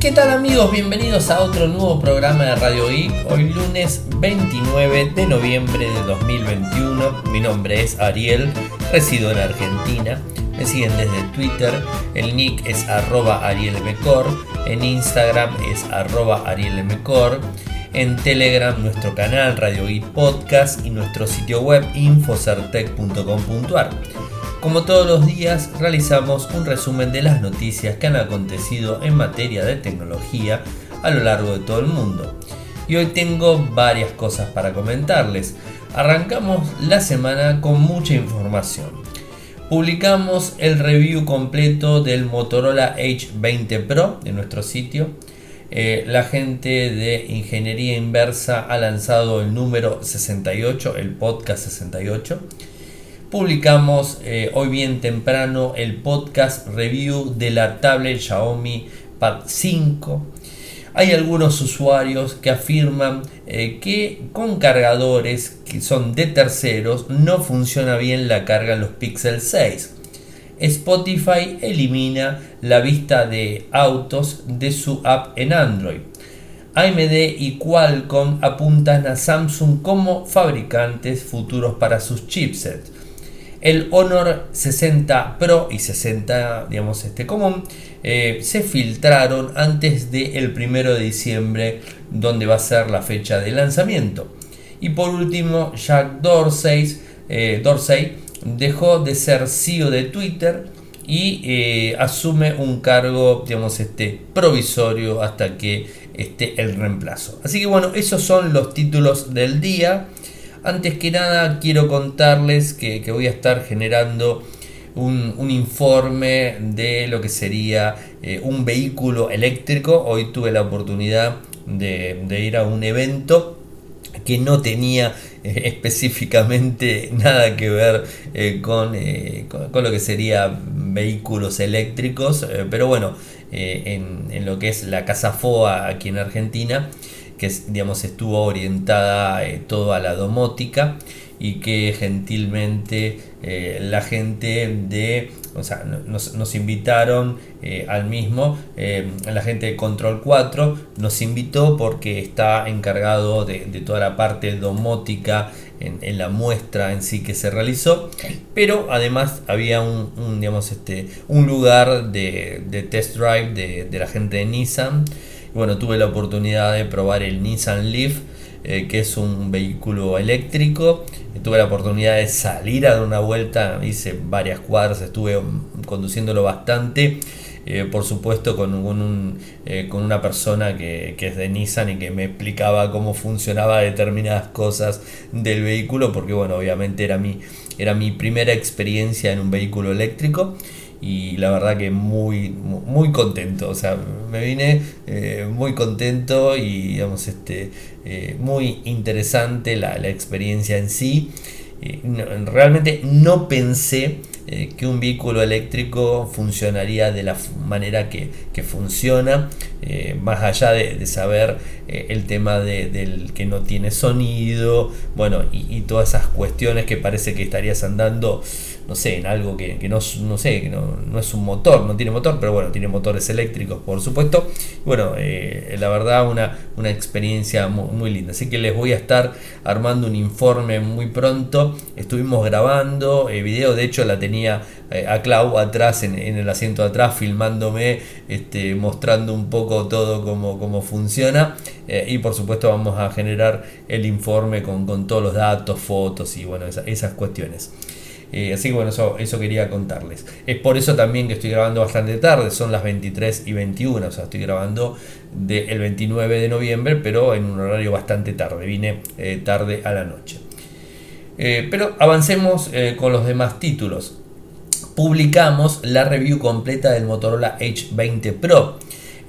¿Qué tal amigos? Bienvenidos a otro nuevo programa de Radio Geek. Hoy lunes 29 de noviembre de 2021. Mi nombre es Ariel, resido en Argentina. Me siguen desde Twitter, el nick es arroba arielmcor, en Instagram es arroba arielmcor, en Telegram nuestro canal Radio Geek Podcast y nuestro sitio web infocertec.com.ar. Como todos los días, realizamos un resumen de las noticias que han acontecido en materia de tecnología a lo largo de todo el mundo. Y hoy tengo varias cosas para comentarles. Arrancamos la semana con mucha información. Publicamos el review completo del Motorola H20 Pro en nuestro sitio. Eh, la gente de Ingeniería Inversa ha lanzado el número 68, el podcast 68 publicamos eh, hoy bien temprano el podcast review de la tablet Xiaomi Pad 5. Hay algunos usuarios que afirman eh, que con cargadores que son de terceros no funciona bien la carga en los Pixel 6. Spotify elimina la vista de autos de su app en Android. AMD y Qualcomm apuntan a Samsung como fabricantes futuros para sus chipsets. El Honor 60 Pro y 60, digamos, este común, eh, se filtraron antes del 1 de diciembre, donde va a ser la fecha de lanzamiento. Y por último, Jack Dorsey, eh, Dorsey dejó de ser CEO de Twitter y eh, asume un cargo, digamos, este, provisorio hasta que esté el reemplazo. Así que bueno, esos son los títulos del día. Antes que nada quiero contarles que, voy a estar generando un, informe de lo que sería eh, un vehículo eléctrico. Hoy tuve la oportunidad de, ir a un evento que no tenía eh, específicamente nada que ver eh, con, con, lo que sería vehículos eléctricos, pero bueno, en, en, lo que es la Casa FOA aquí en Argentina, que digamos, estuvo orientada eh, todo a la domótica y que gentilmente eh, la gente de, o sea, nos, invitaron eh, al mismo, la gente de Control 4 nos invitó porque está encargado de, toda la parte domótica en, la muestra en sí que se realizó, pero además había un, digamos, este, un lugar de, test drive de, de la gente de Nissan bueno, tuve la oportunidad de probar el Nissan Leaf, eh, que es un vehículo eléctrico. Tuve la oportunidad de salir a dar una vuelta, hice varias cuadras, estuve conduciéndolo bastante. Eh, por supuesto con, un, eh, con una persona que, que, es de Nissan y que me explicaba cómo funcionaba determinadas cosas del vehículo, porque bueno, obviamente era mi, era mi primera experiencia en un vehículo eléctrico y la verdad que muy, muy contento, o sea, me vine eh, muy contento y digamos, este, eh, muy interesante la, la, experiencia en sí. Eh, realmente no pensé que un vehículo eléctrico funcionaría de la manera que, que funciona, más allá de, saber el tema de, del que no tiene sonido, bueno, y todas esas cuestiones que parece que estarías andando no sé, en algo que, no, no, sé, que no, es un motor, no tiene motor, pero bueno, tiene motores eléctricos, por supuesto. Bueno, eh, la verdad, una, una experiencia muy, linda. Así que les voy a estar armando un informe muy pronto. Estuvimos grabando eh, video, de hecho la tenía eh, a Clau atrás, en, el asiento atrás, filmándome, este, mostrando un poco todo cómo, cómo funciona. y por supuesto vamos a generar el informe con, con todos los datos, fotos y bueno, esas cuestiones. Eh, así que bueno, eso, eso quería contarles. Es por eso también que estoy grabando bastante tarde, son las 23 y 21, o sea, estoy grabando el 29 de noviembre, pero en un horario bastante tarde, vine eh, tarde a la noche. Eh, pero avancemos con los demás títulos. Publicamos la review completa del Motorola H20 Pro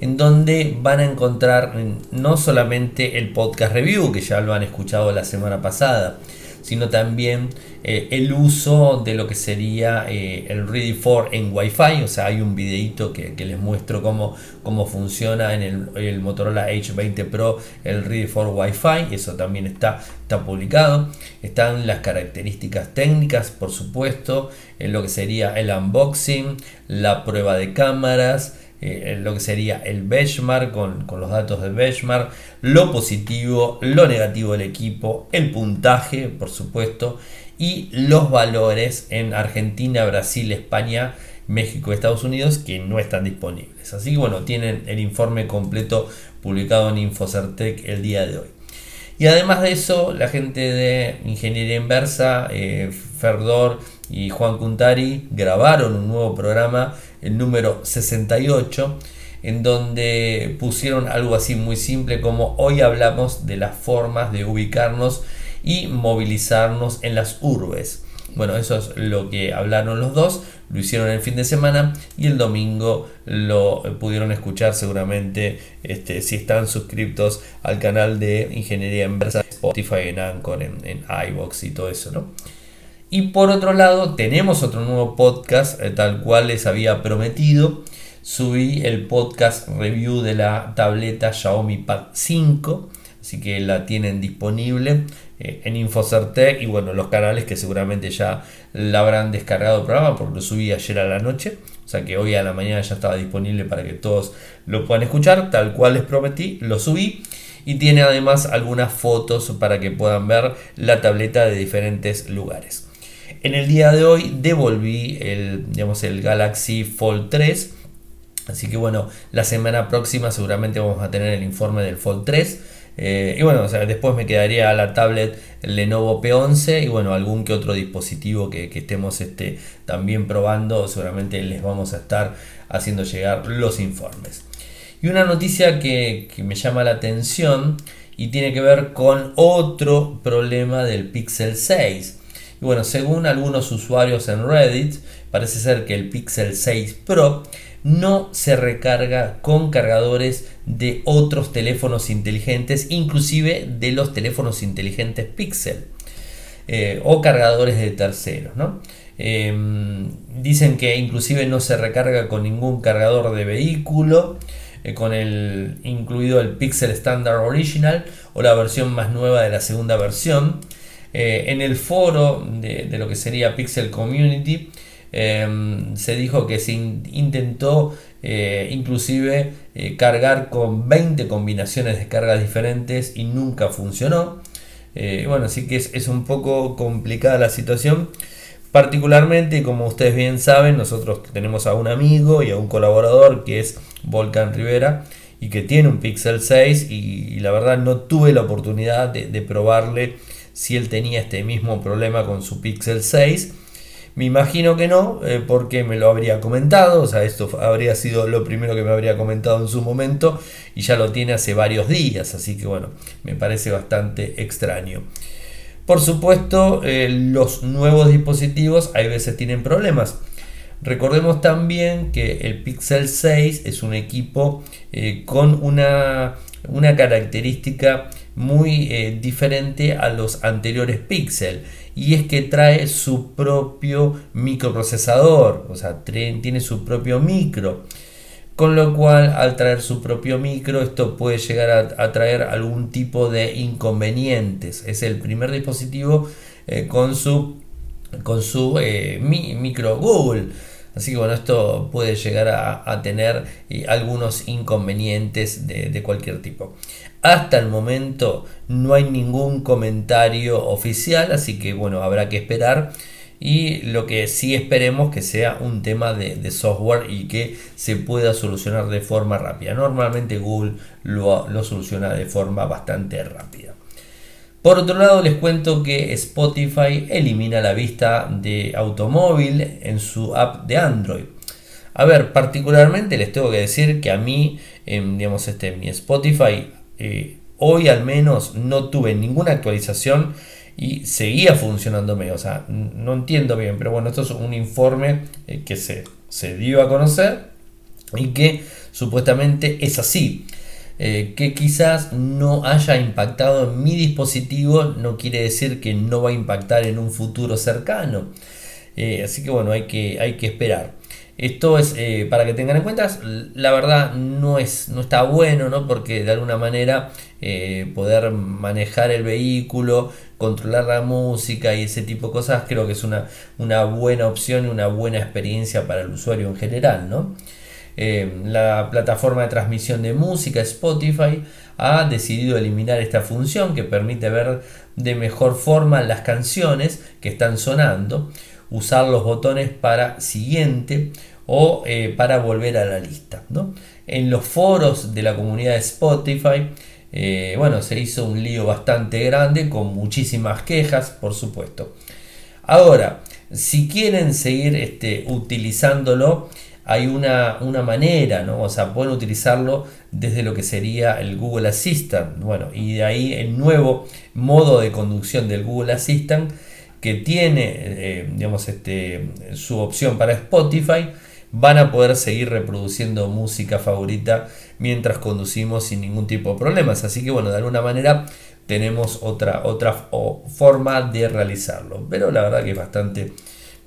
en donde van a encontrar no solamente el podcast review, que ya lo han escuchado la semana pasada, sino también eh, el uso de lo que sería eh, el Ready for en Wi-Fi. O sea, hay un videito que, les muestro cómo, cómo funciona en el, Motorola H20 Pro el Ready for Wi-Fi. Eso también está, está publicado. Están las características técnicas, por supuesto, en lo que sería el unboxing, la prueba de cámaras. Eh, lo que sería el benchmark con, con, los datos del benchmark, lo positivo, lo negativo del equipo, el puntaje, por supuesto, y los valores en Argentina, Brasil, España, México, Estados Unidos que no están disponibles. Así que bueno, tienen el informe completo publicado en Infocertec el día de hoy. Y además de eso, la gente de Ingeniería Inversa, eh, Ferdor y Juan Cuntari grabaron un nuevo programa, el número 68, en donde pusieron algo así muy simple como hoy hablamos de las formas de ubicarnos y movilizarnos en las urbes. Bueno, eso es lo que hablaron los dos, lo hicieron el fin de semana y el domingo lo pudieron escuchar seguramente este, si están suscriptos al canal de Ingeniería Inversa, Spotify, en Anchor, en, en iVox y todo eso, ¿no? Y por otro lado, tenemos otro nuevo podcast, eh, tal cual les había prometido. Subí el podcast review de la tableta Xiaomi Pad 5, así que la tienen disponible eh, en Infocertec y bueno, los canales que seguramente ya la habrán descargado el programa porque lo subí ayer a la noche, o sea que hoy a la mañana ya estaba disponible para que todos lo puedan escuchar, tal cual les prometí, lo subí y tiene además algunas fotos para que puedan ver la tableta de diferentes lugares. En el día de hoy devolví el, digamos, el Galaxy Fold 3. Así que bueno, la semana próxima seguramente vamos a tener el informe del Fold 3. Eh, y bueno, después me quedaría la tablet Lenovo P11 y bueno, algún que otro dispositivo que, estemos este, también probando, seguramente les vamos a estar haciendo llegar los informes. Y una noticia que, que me llama la atención y tiene que ver con otro problema del Pixel 6. Y bueno, según algunos usuarios en Reddit, parece ser que el Pixel 6 Pro no se recarga con cargadores de otros teléfonos inteligentes, inclusive de los teléfonos inteligentes Pixel eh, o cargadores de terceros. Em, dicen que inclusive no se recarga con ningún cargador de vehículo, eh, con el incluido el Pixel Standard Original o la versión más nueva de la segunda versión. Eh, en el foro de, de, lo que sería Pixel Community Em, se dijo que se intentó eh, inclusive eh, cargar con 20 combinaciones de cargas diferentes y nunca funcionó. Eh, bueno, así que es, un poco complicada la situación. Particularmente, como ustedes bien saben, nosotros tenemos a un amigo y a un colaborador que es Volcan Rivera y que tiene un Pixel 6 y, la verdad no tuve la oportunidad de, de probarle si él tenía este mismo problema con su Pixel 6 me imagino que no, eh, porque me lo habría comentado, o sea, esto habría sido lo primero que me habría comentado en su momento y ya lo tiene hace varios días, así que bueno, me parece bastante extraño. Por supuesto, eh, los nuevos dispositivos hay veces tienen problemas. Recordemos también que el Pixel 6 es un equipo eh, con una, una característica muy diferente a los anteriores Pixel y es que trae su propio microprocesador, o sea, tiene su propio micro. Con lo cual, al traer su propio micro, esto puede llegar a, traer algún tipo de inconvenientes. Es el primer dispositivo eh, con su, con su eh, micro Google. Así que bueno, esto puede llegar a, tener eh, algunos inconvenientes de, cualquier tipo. Hasta el momento no hay ningún comentario oficial, así que bueno, habrá que esperar. Y lo que sí esperemos que sea un tema de, software y que se pueda solucionar de forma rápida. Normalmente Google lo soluciona de forma bastante rápida. Por otro lado, les cuento que Spotify elimina la vista de automóvil en su app de Android. A ver, particularmente les tengo que decir que a mí, en, digamos, este, mi Spotify, eh, hoy al menos no tuve ninguna actualización y seguía funcionándome. O sea, no entiendo bien, pero bueno, esto es un informe eh, que se, se dio a conocer y que supuestamente es así. Eh, que quizás no haya impactado en mi dispositivo no quiere decir que no va a impactar en un futuro cercano. Eh, así que bueno, hay que, hay que esperar. Esto es eh, para que tengan en cuenta, la verdad no, es, no está bueno, ¿no? porque de alguna manera poder manejar el vehículo, controlar la música y ese tipo de cosas, creo que es una, una buena opción y una buena experiencia para el usuario en general. ¿no? La plataforma de transmisión de música Spotify ha decidido eliminar esta función que permite ver de mejor forma las canciones que están sonando, usar los botones para siguiente o para volver a la lista. En los foros de la comunidad de Spotify eh, bueno, se hizo un lío bastante grande con muchísimas quejas, por supuesto. Ahora, si quieren seguir este, utilizándolo, hay una, una, manera, ¿no? O sea, pueden utilizarlo desde lo que sería el Google Assistant. Bueno, y de ahí el nuevo modo de conducción del Google Assistant que tiene, eh, digamos, este, su opción para Spotify van a poder seguir reproduciendo música favorita mientras conducimos sin ningún tipo de problemas. Así que bueno, de alguna manera tenemos otra, otra forma de realizarlo. Pero la verdad que es bastante,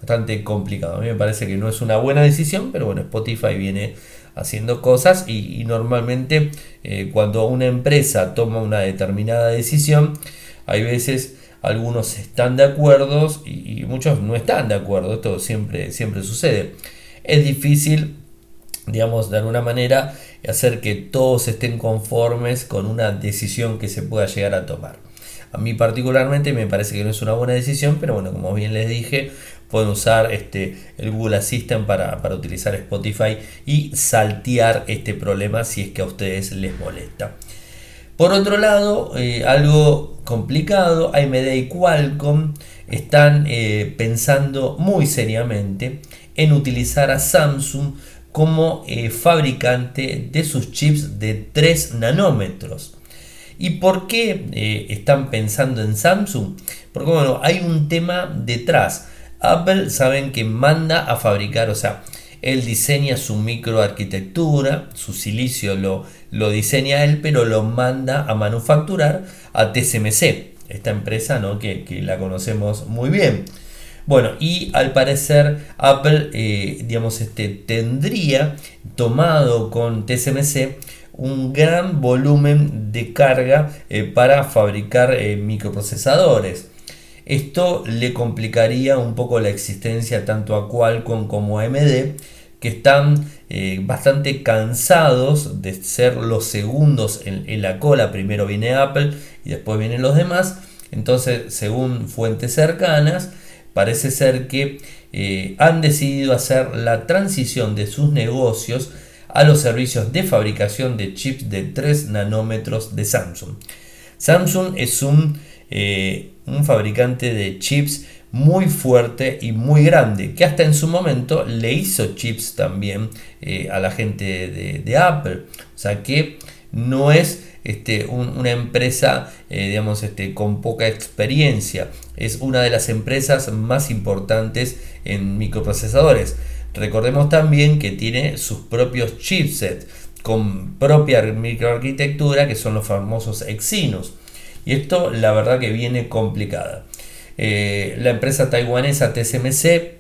bastante complicado. A mí me parece que no es una buena decisión, pero bueno, Spotify viene haciendo cosas y, normalmente eh, cuando una empresa toma una determinada decisión, hay veces algunos están de acuerdo y, y muchos no están de acuerdo. Esto siempre, siempre sucede es difícil, digamos, de alguna manera, hacer que todos estén conformes con una decisión que se pueda llegar a tomar. A mí particularmente me parece que no es una buena decisión, pero bueno, como bien les dije, pueden usar este, el Google Assistant para, utilizar Spotify y saltear este problema si es que a ustedes les molesta. Por otro lado, eh, algo complicado, AMD y Qualcomm están eh, pensando muy seriamente en utilizar a Samsung como eh, fabricante de sus chips de 3 nanómetros. ¿Y por qué están pensando en Samsung? Porque bueno, hay un tema detrás. Apple saben que manda a fabricar, o sea, él diseña su microarquitectura, su silicio lo, lo diseña él, pero lo manda a manufacturar a TSMC, esta empresa ¿no? que, que la conocemos muy bien. Bueno, y al parecer Apple, eh, digamos, este, tendría tomado con TSMC un gran volumen de carga eh, para fabricar eh, microprocesadores. Esto le complicaría un poco la existencia tanto a Qualcomm como a AMD, que están bastante cansados de ser los segundos en, en, la cola. Primero viene Apple y después vienen los demás. Entonces, según fuentes cercanas, parece ser que eh, han decidido hacer la transición de sus negocios a los servicios de fabricación de chips de 3 nanómetros de Samsung. Samsung es un, eh, un fabricante de chips muy fuerte y muy grande, que hasta en su momento le hizo chips también eh, a la gente de, Apple. O sea que no es este, una empresa eh, digamos, este, con poca experiencia. Es una de las empresas más importantes en microprocesadores. Recordemos también que tiene sus propios chipsets con propia microarquitectura que son los famosos Exynos. Y esto la verdad que viene complicada. Eh, la empresa taiwanesa TSMC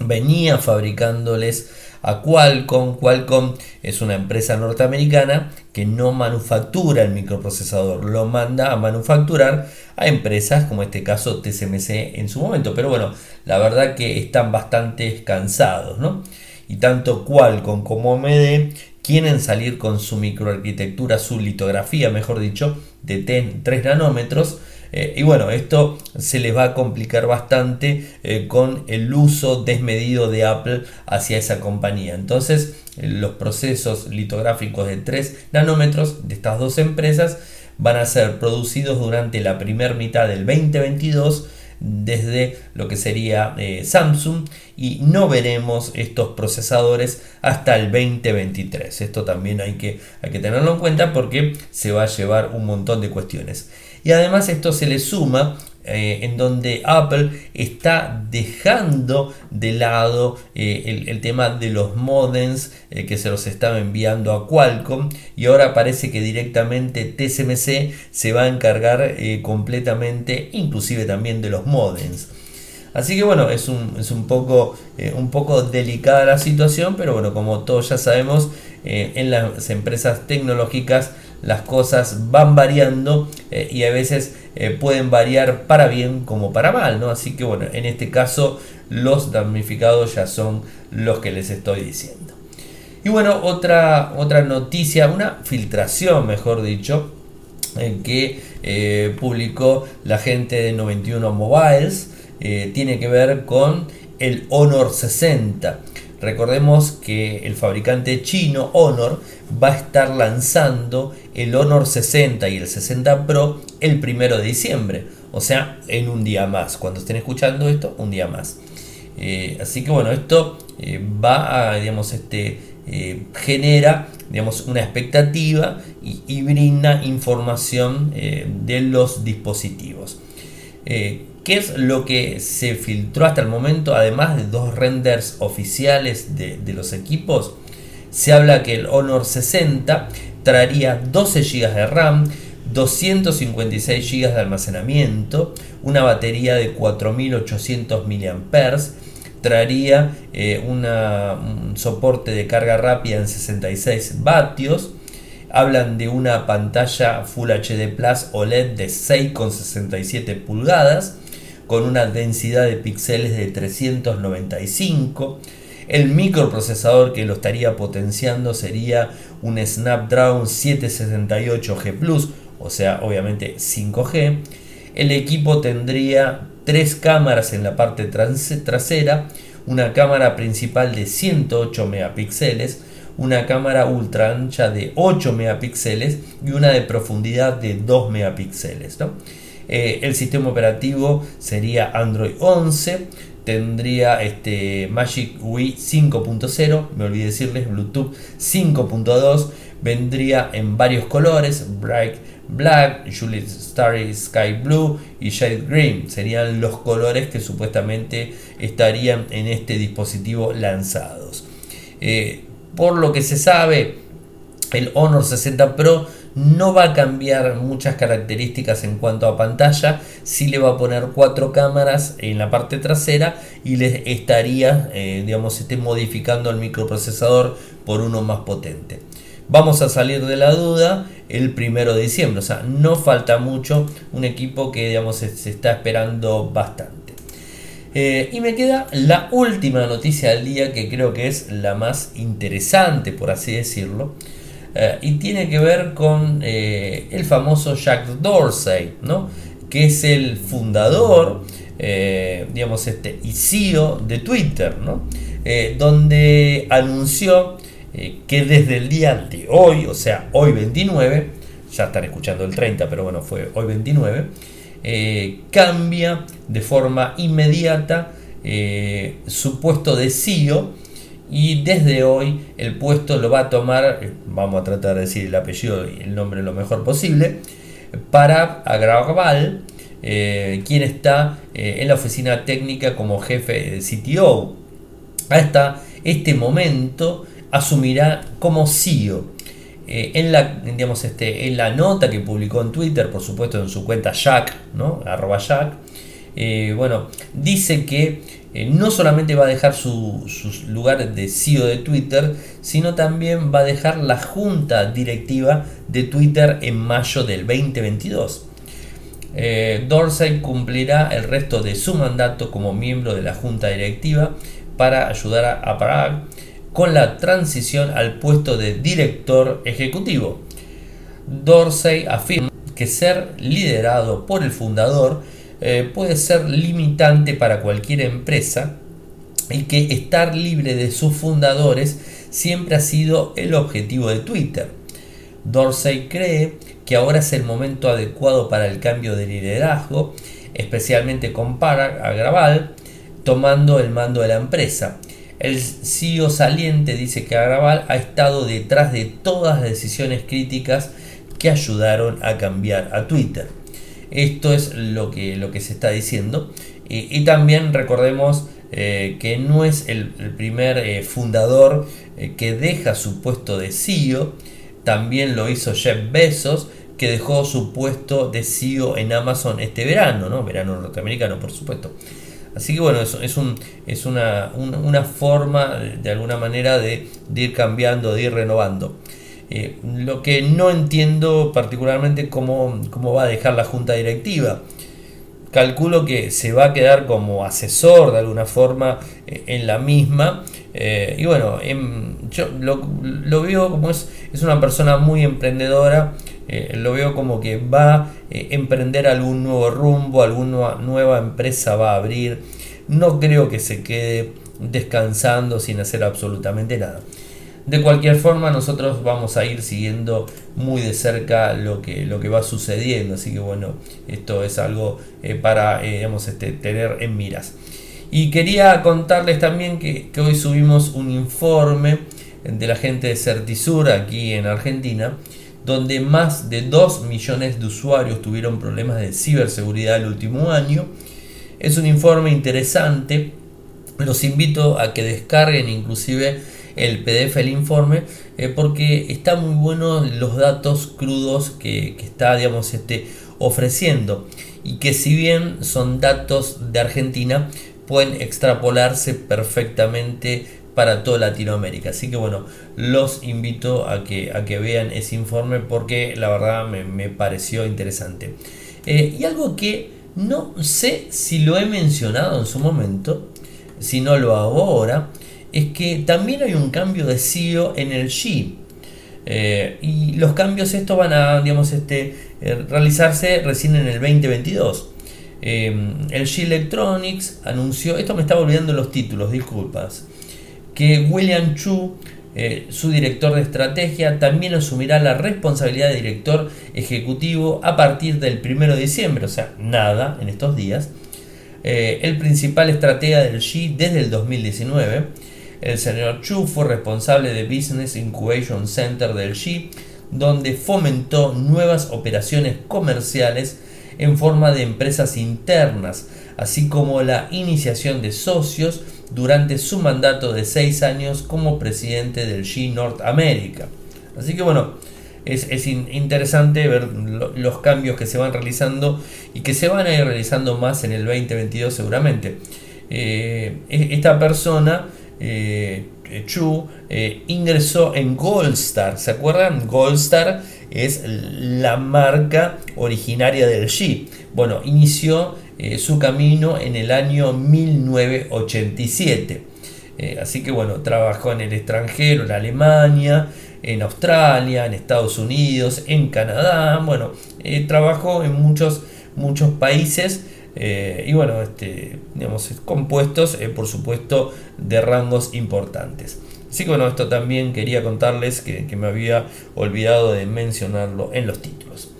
venía fabricándoles a Qualcomm. Qualcomm es una empresa norteamericana que no manufactura el microprocesador, lo manda a manufacturar a empresas como este caso TSMC en su momento. Pero bueno, la verdad que están bastante cansados, ¿no? Y tanto Qualcomm como AMD quieren salir con su microarquitectura, su litografía, mejor dicho, de 3 nanómetros eh, y bueno, esto se les va a complicar bastante eh, con el uso desmedido de Apple hacia esa compañía. Entonces, eh, los procesos litográficos de 3 nanómetros de estas dos empresas van a ser producidos durante la primera mitad del 2022 desde lo que sería Samsung y no veremos estos procesadores hasta el 2023. Esto también hay que, hay que tenerlo en cuenta porque se va a llevar un montón de cuestiones. Y además esto se le suma eh, en donde Apple está dejando de lado eh, el, tema de los modems eh, que se los estaba enviando a Qualcomm y ahora parece que directamente TSMC se va a encargar completamente inclusive también de los modems. Así que bueno, es un, es un, poco, un poco delicada la situación, pero bueno, como todos ya sabemos, en las empresas tecnológicas las cosas van variando y a veces eh, pueden variar para bien como para mal, ¿no? Así que bueno, en este caso los damnificados ya son los que les estoy diciendo. Y bueno, otra, otra noticia, una filtración, mejor dicho, que eh, publicó la gente de 91 Mobiles, eh, tiene que ver con el Honor 60. Recordemos que el fabricante chino Honor va a estar lanzando el Honor 60 y el 60 Pro el primero de diciembre, o sea, en un día más. Cuando estén escuchando esto, un día más. Eh, así que bueno, esto va a, digamos, este, genera digamos, una expectativa y, brinda información eh, de los dispositivos. ¿Qué es lo que se filtró hasta el momento? Además de dos renders oficiales de, los equipos, se habla que el Honor 60 traería 12 GB de RAM, 256 GB de almacenamiento, una batería de 4800 mAh, traería eh, un soporte de carga rápida en 66 vatios. Hablan de una pantalla Full HD Plus OLED de 6,67 pulgadas con una densidad de píxeles de 395. El microprocesador que lo estaría potenciando sería un Snapdragon 768G Plus, o sea, obviamente 5G. El equipo tendría tres cámaras en la parte trasera, una cámara principal de 108 megapíxeles, una cámara ultra ancha de 8 megapíxeles y una de profundidad de 2 megapíxeles. Eh, el sistema operativo sería Android 11, tendría este Magic Wii 5.0, me olvidé decirles Bluetooth 5.2, vendría en varios colores, Bright Black, Juliet Starry Sky Blue y Shade Green. Serían los colores que supuestamente estarían en este dispositivo lanzados. Eh, por lo que se sabe, el Honor 60 Pro no va a cambiar muchas características en cuanto a pantalla, sí le va a poner cuatro cámaras en la parte trasera y le estaría, eh, digamos, esté modificando el microprocesador por uno más potente. Vamos a salir de la duda el primero de diciembre. O sea, no falta mucho. Un equipo que digamos se, está esperando bastante. Eh, y me queda la última noticia del día que creo que es la más interesante, por así decirlo. Eh, y tiene que ver con eh, el famoso Jack Dorsey, ¿no? que es el fundador, digamos, este, y CEO de Twitter, ¿no? donde anunció que desde el día de hoy, o sea, hoy 29, ya están escuchando el 30, pero bueno, fue hoy 29, eh, cambia de forma inmediata eh, su puesto de CEO y desde hoy el puesto lo va a tomar, vamos a tratar de decir el apellido y el nombre lo mejor posible, para Agraval, quien está en la oficina técnica como jefe de CTO. Hasta este momento asumirá como CEO. Eh, en, la, digamos, este, en la nota que publicó en Twitter, por supuesto en su cuenta Jack, ¿no? arroba Jack, eh, bueno, dice que eh, no solamente va a dejar su, su, lugar de CEO de Twitter, sino también va a dejar la junta directiva de Twitter en mayo del 2022. Dorsey cumplirá el resto de su mandato como miembro de la junta directiva para ayudar a, a Parag con la transición al puesto de director ejecutivo. Dorsey afirma que ser liderado por el fundador eh, puede ser limitante para cualquier empresa y que estar libre de sus fundadores siempre ha sido el objetivo de Twitter. Dorsey cree que ahora es el momento adecuado para el cambio de liderazgo, especialmente con Parag Agrawal tomando el mando de la empresa. El CEO saliente dice que Agraval ha estado detrás de todas las decisiones críticas que ayudaron a cambiar a Twitter. Esto es lo que, lo que se está diciendo. Y, también recordemos eh, que no es el, primer eh, fundador eh, que deja su puesto de CEO. También lo hizo Jeff Bezos, que dejó su puesto de CEO en Amazon este verano, ¿no? Verano norteamericano, por supuesto. Así que bueno, es, es, un, es una, forma de alguna manera de, ir cambiando, de ir renovando. Eh, lo que no entiendo particularmente cómo, cómo va a dejar la junta directiva. calculo que se va a quedar como asesor de alguna forma eh, en la misma. y bueno, em, yo lo, veo como es, es una persona muy emprendedora. Lo veo como que va a emprender algún nuevo rumbo, alguna nueva empresa va a abrir. No creo que se quede descansando sin hacer absolutamente nada. De cualquier forma, nosotros vamos a ir siguiendo muy de cerca lo que, lo que va sucediendo. Así que bueno, esto es algo eh, para eh, este, tener en miras. Y quería contarles también que, hoy subimos un informe de la gente de Certisur aquí en Argentina, donde más de 2 millones de usuarios tuvieron problemas de ciberseguridad el último año. Es un informe interesante. Los invito a que descarguen inclusive el PDF, el informe, eh, porque está muy bueno los datos crudos que, está, digamos, este, ofreciendo. Y que si bien son datos de Argentina, pueden extrapolarse perfectamente para toda Latinoamérica. Así que bueno, los invito a que, a que vean ese informe porque la verdad me, pareció interesante. Eh, y algo que no sé si lo he mencionado en su momento, si no lo hago ahora, es que también hay un cambio de CEO en el G. Eh, y los cambios estos van a digamos, este, eh, realizarse recién en el 2022. Eh, el G Electronics anunció, esto me estaba olvidando los títulos, disculpas, que William Chu, su director de estrategia, también asumirá la responsabilidad de director ejecutivo a partir del 1 de diciembre, o sea, nada en estos días. el principal estratega del G desde el 2019 el señor Chu fue responsable de Business Incubation Center del G, donde fomentó nuevas operaciones comerciales en forma de empresas internas, así como la iniciación de socios durante su mandato de seis años como presidente del G Norteamérica. Así que bueno, es, interesante ver los cambios que se van realizando y que se van a ir realizando más en el 2022 seguramente. Eh, e, esta persona eh, Chu eh, ingresó en Goldstar. ¿Se acuerdan? Goldstar es la marca originaria del G. Bueno, inició eh, su camino en el año 1987. así que bueno, trabajó en el extranjero, en Alemania, en Australia, en Estados Unidos, en Canadá. Bueno, trabajó en muchos, muchos países. Eh, y bueno, este, digamos, compuestos, eh, por supuesto, de rangos importantes. Así que bueno, esto también quería contarles que, me había olvidado de mencionarlo en los títulos.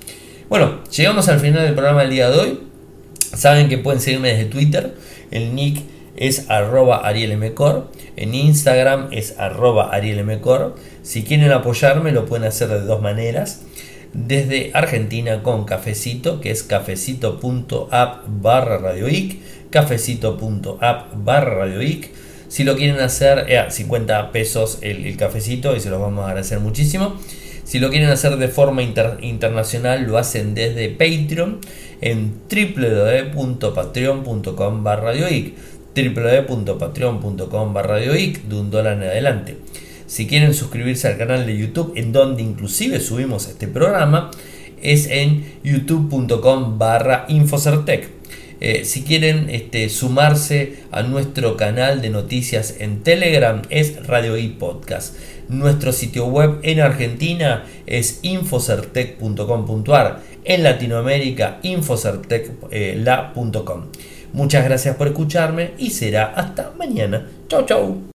Bueno, llegamos al final del programa del día de hoy. Saben que pueden seguirme desde Twitter. El nick es arroba arielmcor. En Instagram es arroba arielmcor. Si quieren apoyarme lo pueden hacer de dos maneras desde Argentina con Cafecito, que es cafecito.app barra radioic, cafecito.app barra radioic. Si lo quieren hacer, 50 eh, pesos el, cafecito y se los vamos a agradecer muchísimo. Si lo quieren hacer de forma internacional, lo hacen desde Patreon en www.patreon.com barra www.patreon.com barra de un dólar en adelante. Si quieren suscribirse al canal de YouTube, en donde inclusive subimos este programa, es en youtube.com barra infocertec. Eh, si quieren este, sumarse a nuestro canal de noticias en Telegram es Radio y Podcast. Nuestro sitio web en Argentina es infocertec.com.ar. En Latinoamérica infocertec.com. Eh, Muchas gracias por escucharme y será hasta mañana. Chau chau.